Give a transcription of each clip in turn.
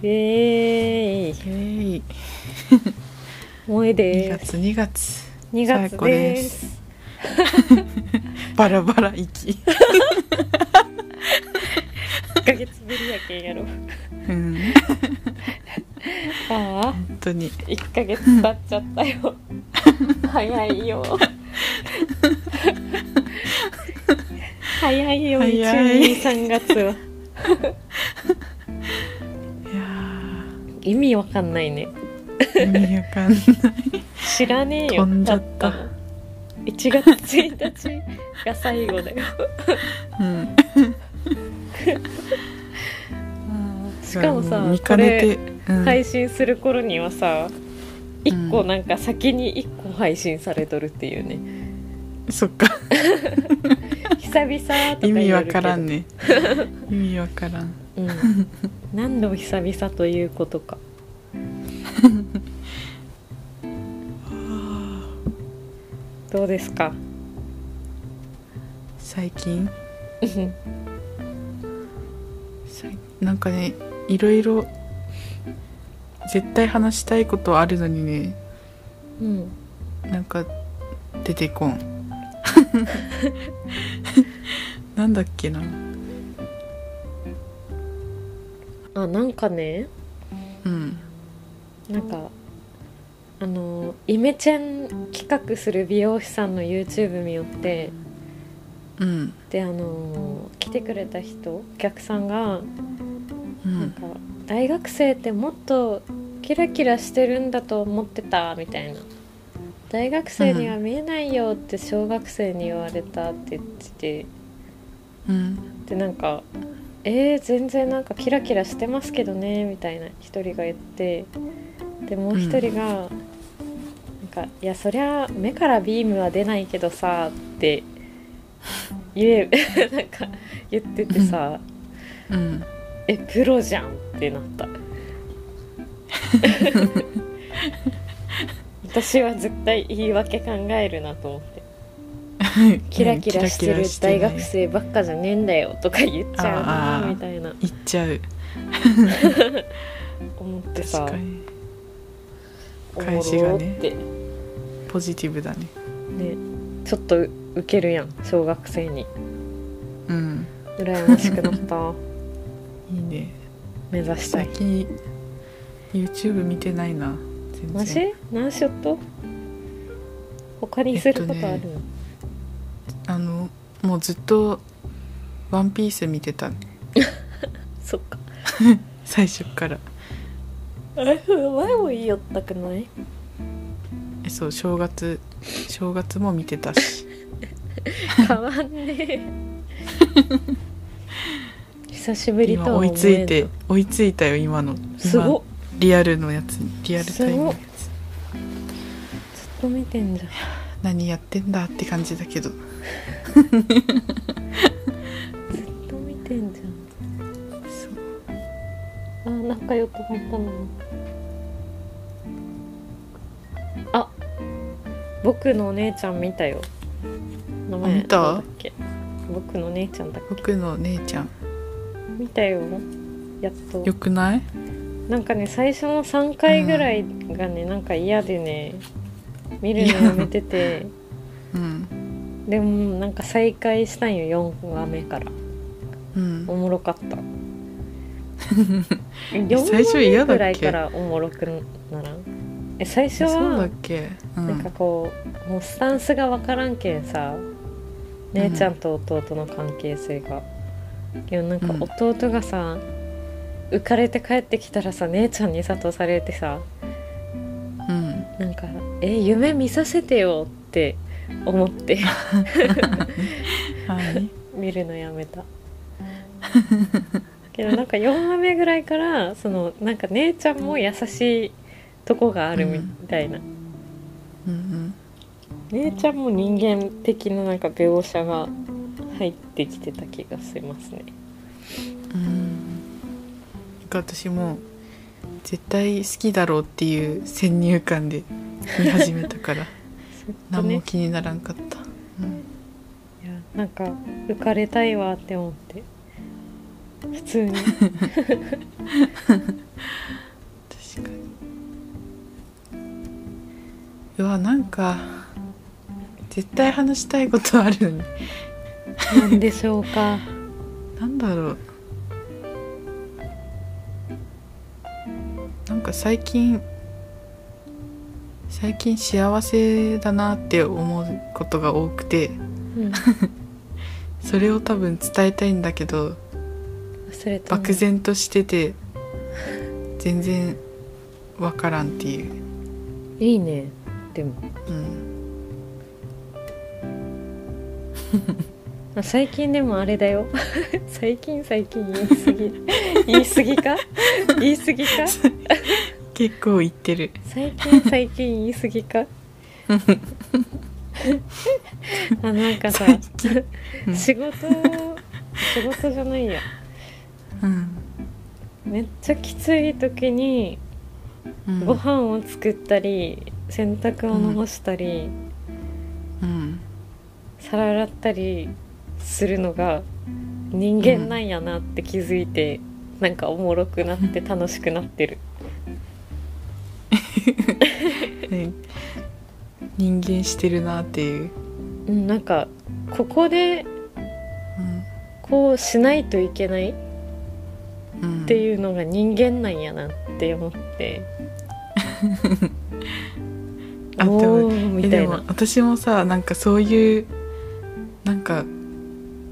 イエー。イイエーイ。2萌えで月す。2月2月。最高でです。す バラバラ息。1ヶ月ぶりやけんやろ。うん。ああ。本当に。1ヶ月経っちゃったよ。早いよ。早いよ早い。123月は意味わかんないね。ー意味わかんない。知らねえよ。飛んじゃった。だの1月1日が最後だよ。うん。しかもさ見かねて、うん。配信する頃にはさうん。1個なんか先に1個配信されとるっていうね。そっか。久々とか言意味わからんね。意味わからん。うん、何度も久々ということか どうですか？最近？なんかねいろいろ絶対話したいことあるのにねうん。なんか出てこん。なんだっけな。あなんかねうんなんかあのイメチェン企画する美容師さんの YouTube 見よってうん。であの来てくれた人お客さんがうん。なんか大学生ってもっとキラキラしてるんだと思ってたみたいな。大学生には見えないよって小学生に言われたって言ってて。うん。でなんか「えー、全然なんかキラキラしてますけどね」みたいな一人が言って。でもう一人が、なんか「いやそりゃ目からビームは出ないけどさ」って言え なんか言っててさ。うん「えプロじゃん」ってなった。私は絶対言い訳考えるなと思ってキラキラしてる大学生ばっかじゃねえんだよとか言っちゃうなみたいな。言っちゃう。思ってさ。確かに。おも返しがね。ろって。ポジティブだね。ねちょっとウケるやん小学生に。うん。羨ましくなった。いいね。目指したい最近 YouTube 見てないな全マ然ジ？何しよっと？他にすることある、えっとあのもうずっと「ワンピース見てた そっか。最初から。あれ？前も言いよったくない？えそう正月正月も見てたし。変わんねえ。久しぶりと今追いは思えんついて追いついたよ今の。今すごっ。リアルのやつにリアルタイムのやつ。ずっと見てんじゃん何やってんだって感じだけど。ずっと見てんじゃん。あ仲良くなったのに。あ僕のお姉ちゃん見たよ。名前あ見た？僕の姉ちゃんだっ僕の姉ちゃん。け見たよ。やっと。よくない？なんかね最初の3回ぐらいがね、なんか嫌でね見るのやめてて。うん。でもなんか再開したんよ4話目から。うん。おもろかった。最初嫌だっけ？4話目ぐらいからおもろくならん？え最初そうだはっけ？うなんかんこうもうスタンスが分からんけんさ姉ちゃんと弟の関係性が、けどなんか弟がさ、浮かれて帰ってきたらさ姉ちゃんに諭されてさうんなんか「え夢見させてよ」って思って。はい。見るのやめた。けどなんか4話目ぐらいからそのなんか姉ちゃんも優しいとこがあるみたいな、うん姉ちゃんも人間的ななんか描写が入ってきてた気がしますね。うん。私も絶対好きだろうっていう先入観で見始めたから。ずっと何ねも気にならんかった、うん。いやなんか浮かれたいわって思って。普通に。確かに。うわなんか絶対話したいことあるのに。なんでしょうか。なんだろう。なんか最近最近幸せだなって思うことが多くてうん。それを多分伝えたいんだけど忘れた漠然としてて全然わからんっていう、いいね。でも。うん、あ最近でもあれだよ。最近最近言い過ぎ。言い過ぎか？言い過ぎか？結構言ってる。最近最近言い過ぎか？あなんかさうん。仕事仕事じゃないや。うん、めっちゃきつい時にうん、ご飯を作ったり洗濯物干したり、うん。皿洗ったりするのが人間なんやなって気づいて、なんかおもろくなって楽しくなってる ね。人間してるなっていう、うんなんかここでうん。こうしないといけないっうん、ていうのが人間なんやなって思って、あでもみえでもたいな。私もさなんかそういうなんか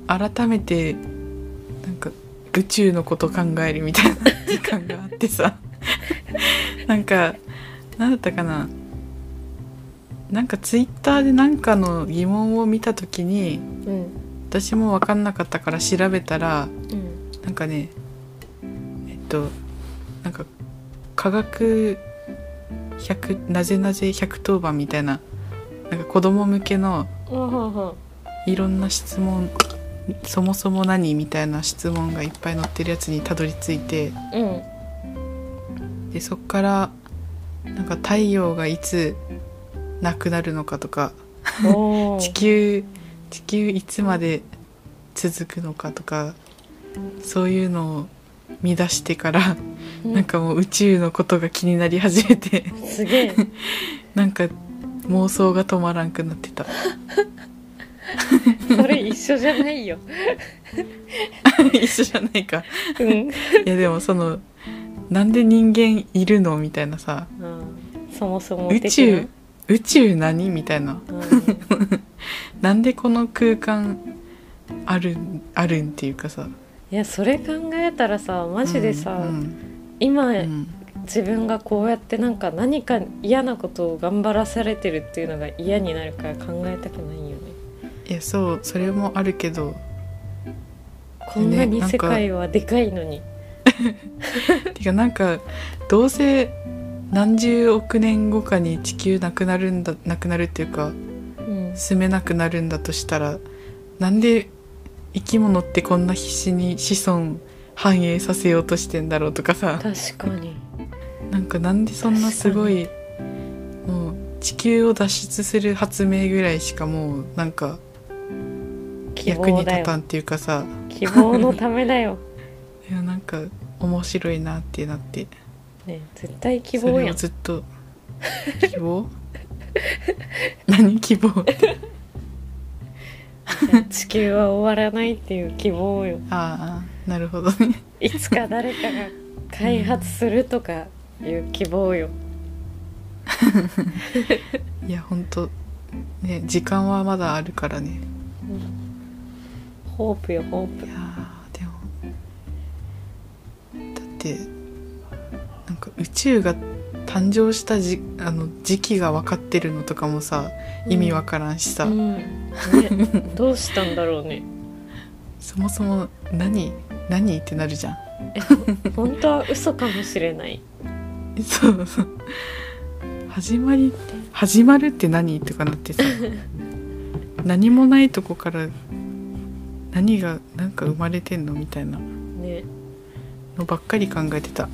改めてなんか宇宙のこと考えるみたいな時間があってさ。なんか何だったかな。なんかツイッターでなんかの疑問を見た時にうん私も分かんなかったから調べたらうんなんかねえっとなんか科学100なぜなぜ110番みたいななんか子供向けのいろんな質問そもそも何みたいな質問がいっぱい載ってるやつにたどり着いてうん。でそっからなんか太陽がいつなくなるのかとか地球地球いつまで続くのかとかそういうのを見出してからうん。なんかもう宇宙のことが気になり始めてすげえ。なんか妄想が止まらんくなってた。それ一緒じゃないよ。一緒じゃないか。うん。いやでもそのなんで人間いるのみたいなさ。うん。そもそも宇宙宇宙何みたいな。うん。なんでこの空間あるんあるんっていうかさ。いやそれ考えたらさマジでさ、うん今、うん。自分がこうやってなんか何か嫌なことを頑張らされてるっていうのが嫌になるから考えたくないよね。いやそうそれもあるけど。こんなに世界はでかいのに、てかなんかどうせ何十億年後かに地球なくなるんだなくなるっていうかうん、住めなくなるんだとしたらなんで生き物ってこんな必死に子孫繁栄させようとしてんだろうとかさ。確かに。なんかなんでそんなすごいもう地球を脱出する発明ぐらいしかもうなんか希役に立たんっていうかさ。希望のためだよ、いやなんか面白いなってなって。ね、絶対希望やん。ずっと。希望？何希望？地球は終わらないっていう希望よ。ああなるほどね。いつか誰かが開発するとかいう希望よ、いやほんとね時間はまだあるからね。ホープよホープ。いやてなんか宇宙が誕生したじあの時期が分かってるのとかもさ意味わからんしさ、うん。ね、どうしたんだろうね。そもそも何何ってなるじゃん。え本当は嘘かもしれない。そうそう。始まり始まるって何とかなってさ。何もないとこから何がなんか生まれてんのみたいな。ねのばっかり考えてた。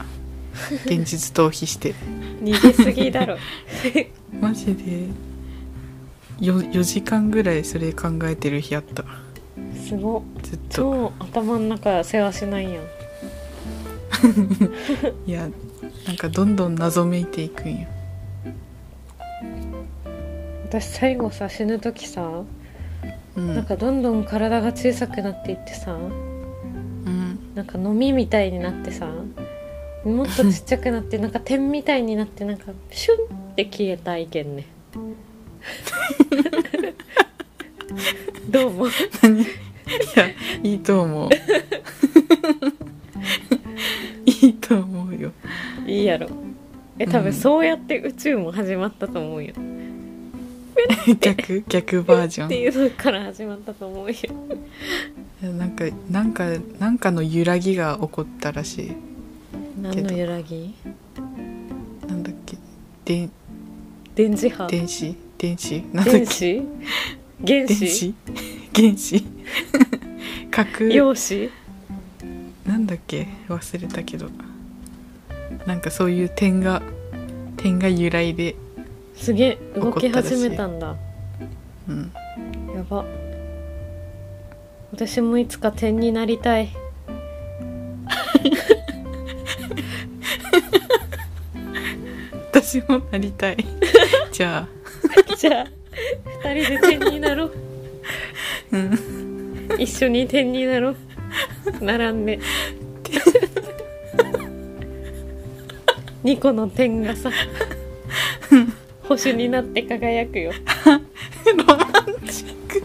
現実逃避して。逃げすぎだろ。マジで。よ 4, 時間ぐらいそれ考えてる日あった。すご。っずっと。超頭の中世話しないやん。いやなんかどんどん謎めいていくんよ。私最後さ死ぬ時さ、うん。なんかどんどん体が小さくなっていってさうんなんか飲みみたいになってさもっとちっちゃくなってなんか点みたいになってなんかシュンって消えたいけんね。どうも何？いやいいと思う。いいと思うよ。いいやろ。え多うん。分そうやって宇宙も始まったと思うよ、逆逆バージョン。っていうのから始まったと思うよ。なんかなんかなんかの揺らぎが起こったらしい。何の揺らぎ？なんだっけ？電電磁波？電子？電子？なんだっ電け子？原子？電子？原子？核？陽子？なんだっけ？忘れたけど。なんかそういう点が点が由来ですげえ動き始めたんだ。うん。やば。私もいつか点になりたい。私もなりたい。じゃあ。じゃあ二人で点になろう。うん。一緒に点になろう。並んで。2個の点がさ星になって輝くよ。ロマンチック。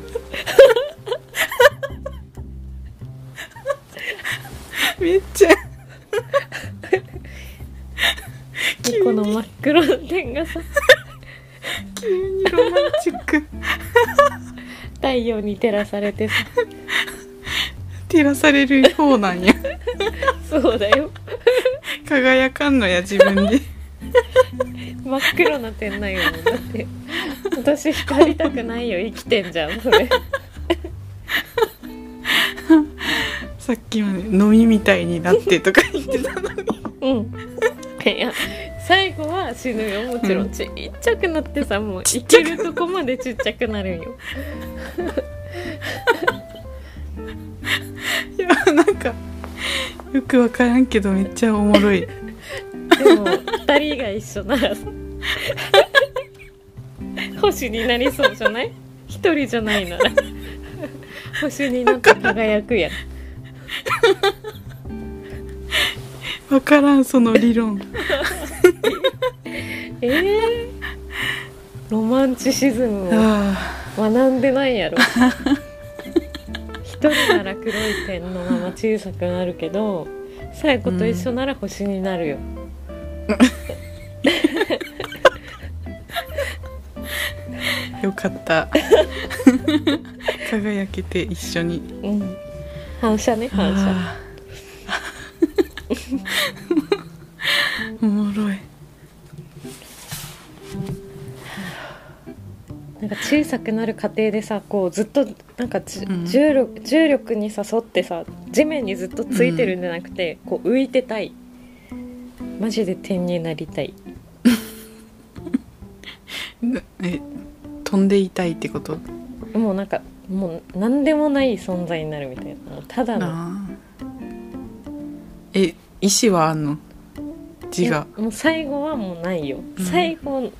めっちゃ。2個の真っ黒の点がさ。急にロマンチック。太陽に照らされてさ。照らされる方なんや。そうだよ。輝かんのや自分で真っ黒な点なんよだって。私光りたくないよ生きてんじゃんそれ。さっきまで飲みみたいになってとか言ってたのに。うん。いや最後は死ぬよもちろうん。んちっちゃくなってさもう生きるとこまでちっちゃくなるんよ。いやなんかよくわからんけどめっちゃおもろい。でも2人が一緒ならさ星になりそうじゃない？一人じゃないなら 星になって輝くやんわからんその理論。えー、ロマンチシズムをあ学んでないやろ。一人なら黒い点のまま小さくなるけど最後と一緒なら星になるよ、ーよかった。輝けて一緒に。うん。反射ね反射。おもろい。なんか小さくなる過程でさこうずっとなんかじ、うん。重力重力にさ沿ってさ地面にずっとついてるんじゃなくて、こう浮いてたい。マジで点になりたい。なえ飛んでいたいってこと？もうなんかもう何でもない存在になるみたいな。もうただの。あ。ーえ意志はあんの？自我えもう最後はもうないよ、うん。最後普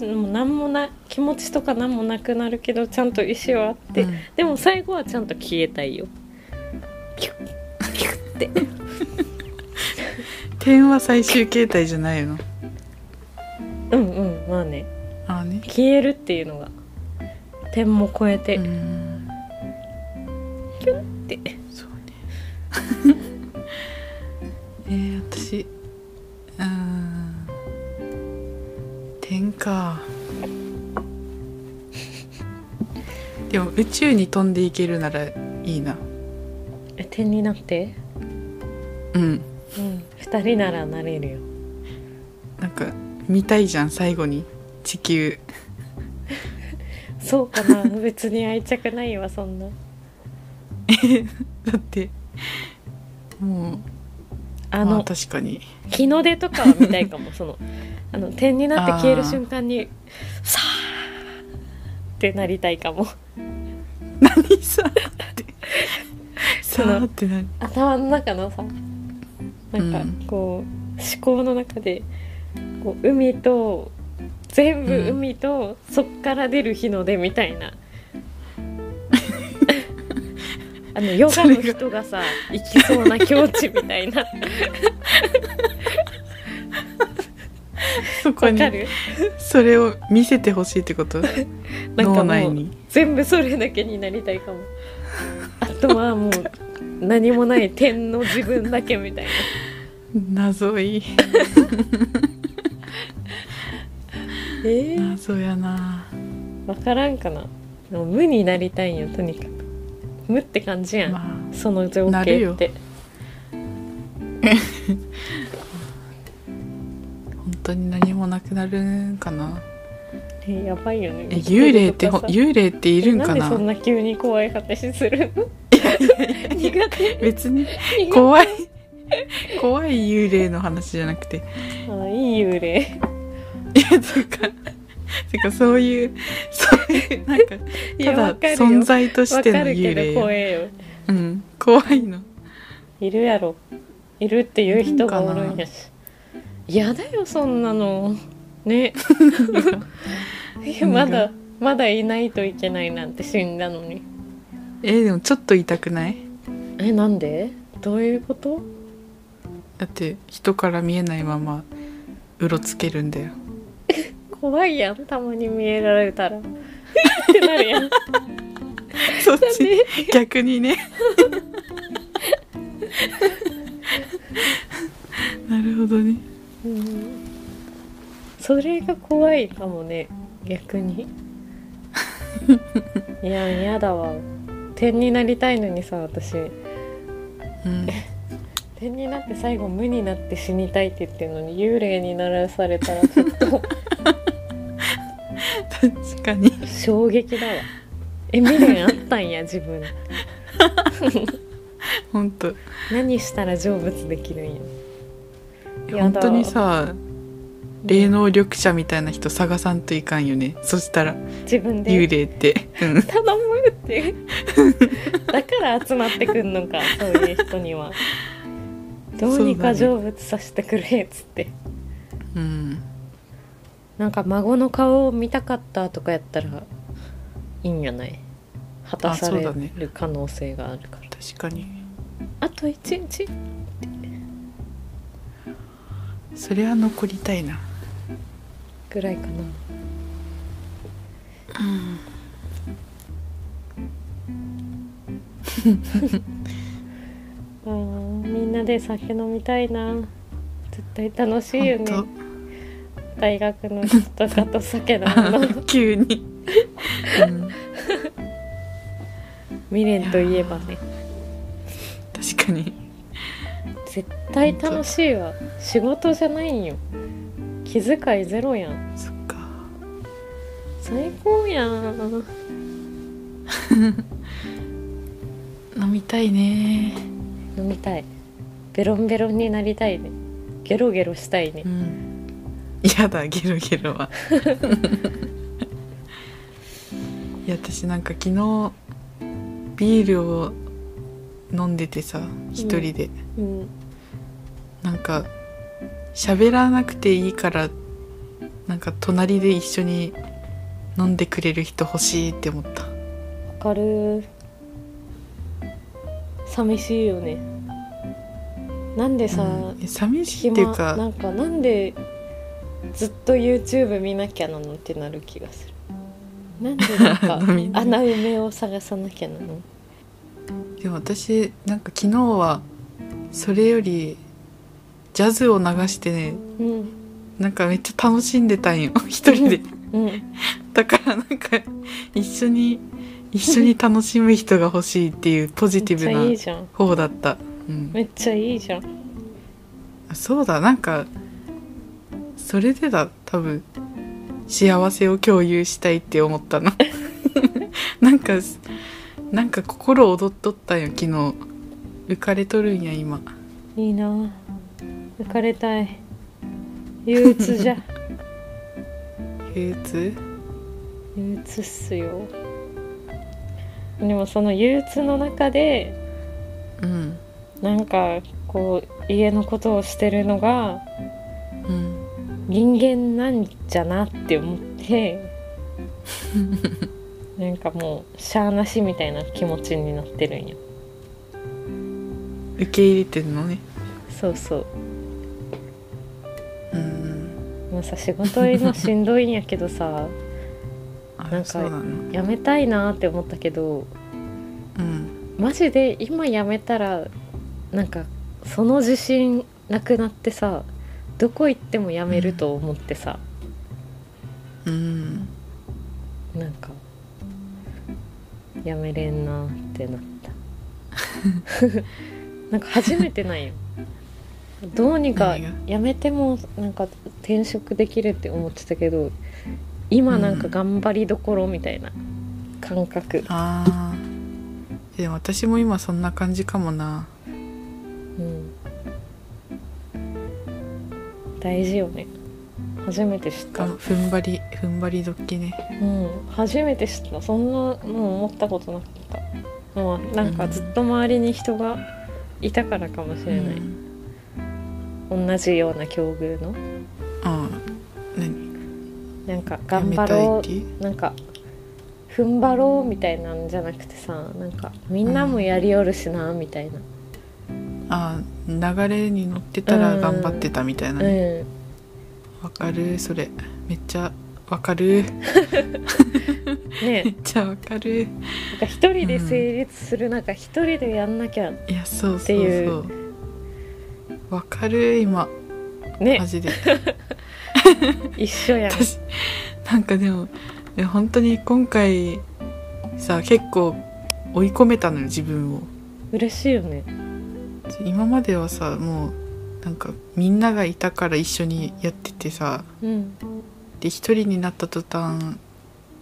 通にもう何もな気持ちとか何もなくなるけどちゃんと意志はあって、うん。でも最後はちゃんと消えたいよ。キュッ。キュッって。点は最終形態じゃないの？うんうんまあねね消えるっていうのが点も超えて、うん。って。そうね。えー、私うーん点か。でも宇宙に飛んでいけるならいいな。え点になって？うん。うん。2人ならなれるよ。なんか見たいじゃん最後に地球。そうかな。別に愛着ないわそんな。だってもうあの、まあ確かに。日の出とかは見たいかもその あの点になって消える瞬間にさーってなりたいかも。何さって。さのあってなる頭の中のさなんかうん。こう、思考の中でこう海と全部うん海と、そっから出る日の出みたいな。あのヨガの人がさ行きそうな境地みたいな。そこにそれを見せてほしいってこと？なんか脳もう内に。全部それだけになりたいかも。あとはもう何もない点の自分だけみたいな。謎いえー、謎やな。分からんかな。でも無になりたいんよとにかく。無って感じやん、まその情景って。本当に何もなくなるんかな。えやばいよね。え幽霊って幽霊っているんかな？んでそなんな急に怖い話するの？苦手。別に。怖い。怖い幽霊の話じゃなくて。あいい幽霊。いやていうか。てかそういうそういうなんかただ存在とわしての幽霊。怖えよ。うん。怖いの。いるやろ。いるっていう人がおるんやし。嫌だよそんなの。ね。まだまだいないといけないなんて死んだのに。えーでもちょっと痛くない？えなんで？どういうこと？だって人から見えないままうろつけるんだよ怖いやんたまに見えられたら。ってなるやん。そっち逆にね。なるほどね。うん。それが怖いかもね逆に。いや嫌だわ。点になりたいのにさ私。うん。点になって最後無になって死にたいって言ってるのに幽霊にならされたらちょっと確かに。衝撃だわ。え未練あったんや自分。本当。何したら成仏できるんや。やだ本当にさ霊能力者みたいな人探さんといかんよね。そしたら自分で。幽霊って、うん、頼むってだから集まってくんのかそういう人には。どうにか成仏させてくれっつって、うん、なんか孫の顔を見たかったとかやったらいいんじゃない？果たされる可能性があるから。確かに。あと一日。それは残りたいな。ぐらいかな。あー みんなで酒飲みたいな。絶対楽しいよね。本大学の人とかと酒飲むの？当 急に、うん、未練といえばね。確かに。絶対楽しいわ。仕事じゃないんよ。気遣いゼロやん。そっか。最高やん。飲みたいね。飲みたい。ベロンベロンになりたいね。ゲロゲロしたいね。うんやだゲロゲロは。いや私なんか昨日ビールを飲んでてさ一人で、うん。なんか喋らなくていいからなんか隣で一緒に飲んでくれる人欲しいって思った。わかる。寂しいよね。なんでさ、うん。え寂しいっていう暇なかんかなんでずっと YouTube 見なきゃなのってなる気がする。なんでなんか穴埋めを探さなきゃなの？でも私なんか昨日はそれよりジャズを流してねうん。なんかめっちゃ楽しんでたんよ。一人で。うんだからなんか一緒に一緒に楽しむ人が欲しいっていうポジめっちゃティブないいじゃん。方だった、うん、めっちゃいいじゃん。そうだ。なんかそれでだ多分幸せを共有したいって思ったの。なんかなんか心躍っとったんよ昨日。浮かれとるんや今。いいな。浮かれたい。憂鬱じゃ。憂鬱？憂鬱っすよ。でもその憂鬱の中でうん。なんかこう家のことをしてるのがうん人間なんじゃなって思って なんかもうしゃあなしみたいな気持ちになってるんよ。受け入れてるのね。そうそう。うん。もうさ仕事今しんどいんやけどさ あなんかやめたいなって思ったけどうん。マジで今やめたらなんかその自信なくなってさどこ行ってもやめると思ってさ、うん。なんかやめれんなってなった。なんか初めてないよ。どうにかやめてもなんか転職できるって思ってたけど今なんか頑張りどころみたいな感覚、ああでも私も今そんな感じかもな大事よね。初めて知った、が踏ん張り踏ん張り時ね。うん、初めて知った。そんなもう思ったことなかった。もうなんかずっと周りに人がいたからかもしれない、うん同じような境遇の。ああ何？なんか頑張ろう。うなんか踏ん張ろうみたいなんじゃなくてさなんかみんなもやりよるしな、みたいな。ああ流れに乗ってたら頑張ってたみたいな。うねん。わ、かる？それ。めっちゃわかる？めねっちゃわかる。なんか一人で成立する中一人でやんなきゃいやそうってそう。いそう。わかる？今。ね。マジで。一緒やん。私なんかでもでも本当に今回さ結構追い込めたのよ自分を。嬉しいよね今まではさもうなんかみんながいたから一緒にやっててさうん。で一人になった途端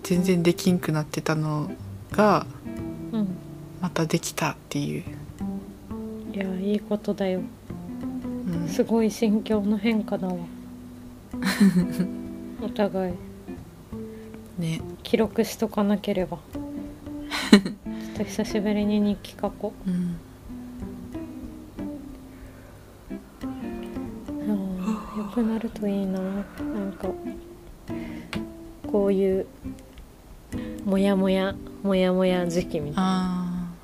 全然できんくなってたのがうん。またできたっていう、いやいいことだよ。うん、すごい心境の変化だわ。お互い。ね。記録しとかなければ。ちょっと久しぶりに日記書こう。んくなるといいななんかこういうモヤモヤモヤモヤ時期みたいな。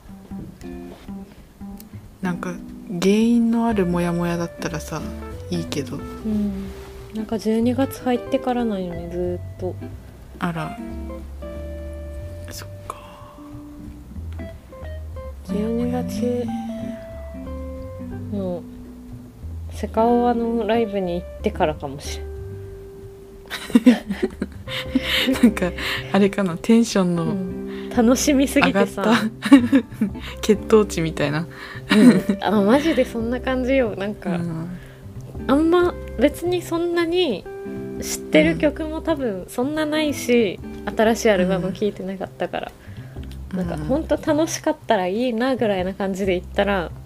なんか原因のあるモヤモヤだったらさいいけど。うん。なんか12月入ってからなんよねずーっと。あら。そっか。12月のセカオワのライブに行ってからかもしれん。なんかあれかなテンションのうん。楽しみすぎてさ、血糖値みたいな、うん。あマジでそんな感じよ。なんうか、ん、あんま別にそんなに知ってる曲も多分そんなないし、新しいアルバム聴いてなかったから、なんかほんと楽しかったらいいなぐらいな感じで言ったらうん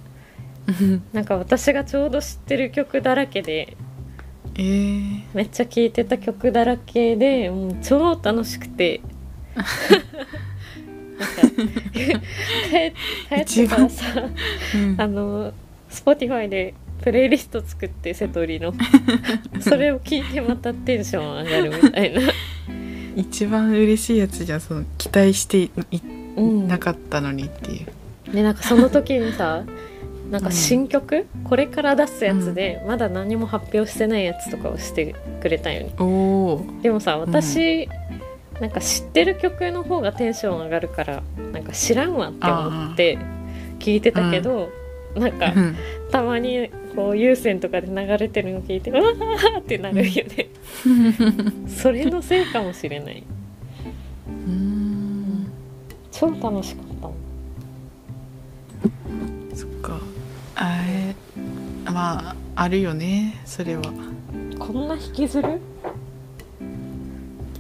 なんか私がちょうど知ってる曲だらけでえー、めっちゃ聴いてた曲だらけでもう超楽しくて。帰帰ってからさうん。あの Spotify でプレイリスト作って瀬戸りの。それを聞いてまたテンション上がるみたいな、一番嬉しいやつじゃんその期待していうん、なかったのにっていう、でなんかその時にさなんか新曲、これから出すやつで、まだ何も発表してないやつとかをしてくれたんよね。おおでもさ私、なんか知ってる曲の方がテンション上がるからなんか知らんわって思って聞いてたけど、なんかうん。たまにこう有線とかで流れてるの聞いてうわーってなるよね、それのせいかもしれない。うん。超楽しかったそっかまああるよねそれは。こんな引きずる？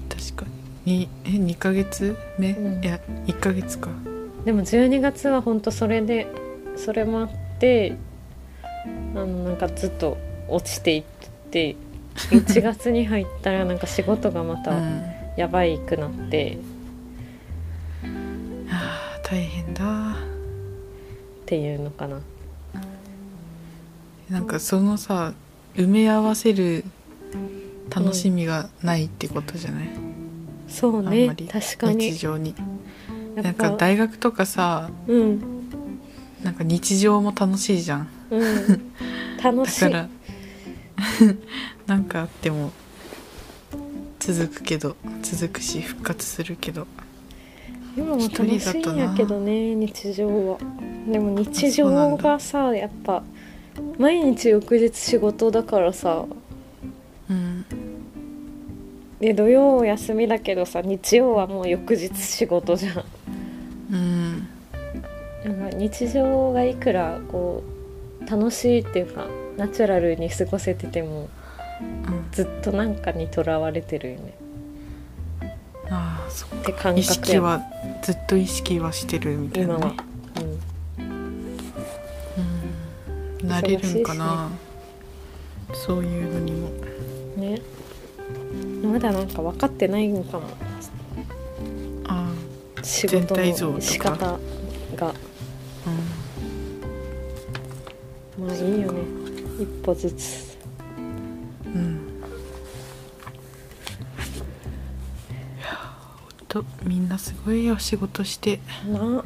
確かに。にえ2ヶ月目、うん。いや1ヶ月か。でも12月は本当それでそれもあってあのなんかずっと落ちていって1月に入ったらなんか 仕事がまたうん。やばいくなって、あー大変だ。っていうのかななんかそのさ埋め合わせる楽しみがないってことじゃない、そうあんねまり確かに。日常に。なんやっぱか大学とかさうん。なんか日常も楽しいじゃん。うん。楽しい。だから なんかあっても続くけど続くし復活するけど。今も楽しいんやけどね日常は。でも日常がさやっぱ毎日翌日仕事だからさ。うん。で土曜休みだけどさ日曜はもう翌日仕事じゃん。うん。なんか日常がいくらこう楽しいっていうかナチュラルに過ごせててもうん。ずっとなんかにとらわれてるよね。ああそっか。って感意覚や識はずっと意識はしてるみたいな今はね、うん、慣れるんかな、そういうのにも。うんね。まだなんか分かってないのかも。あ仕事の仕方が。あまあいいよね。一歩ずつ。うん。うんいやほんとみんなすごいよ仕事して。な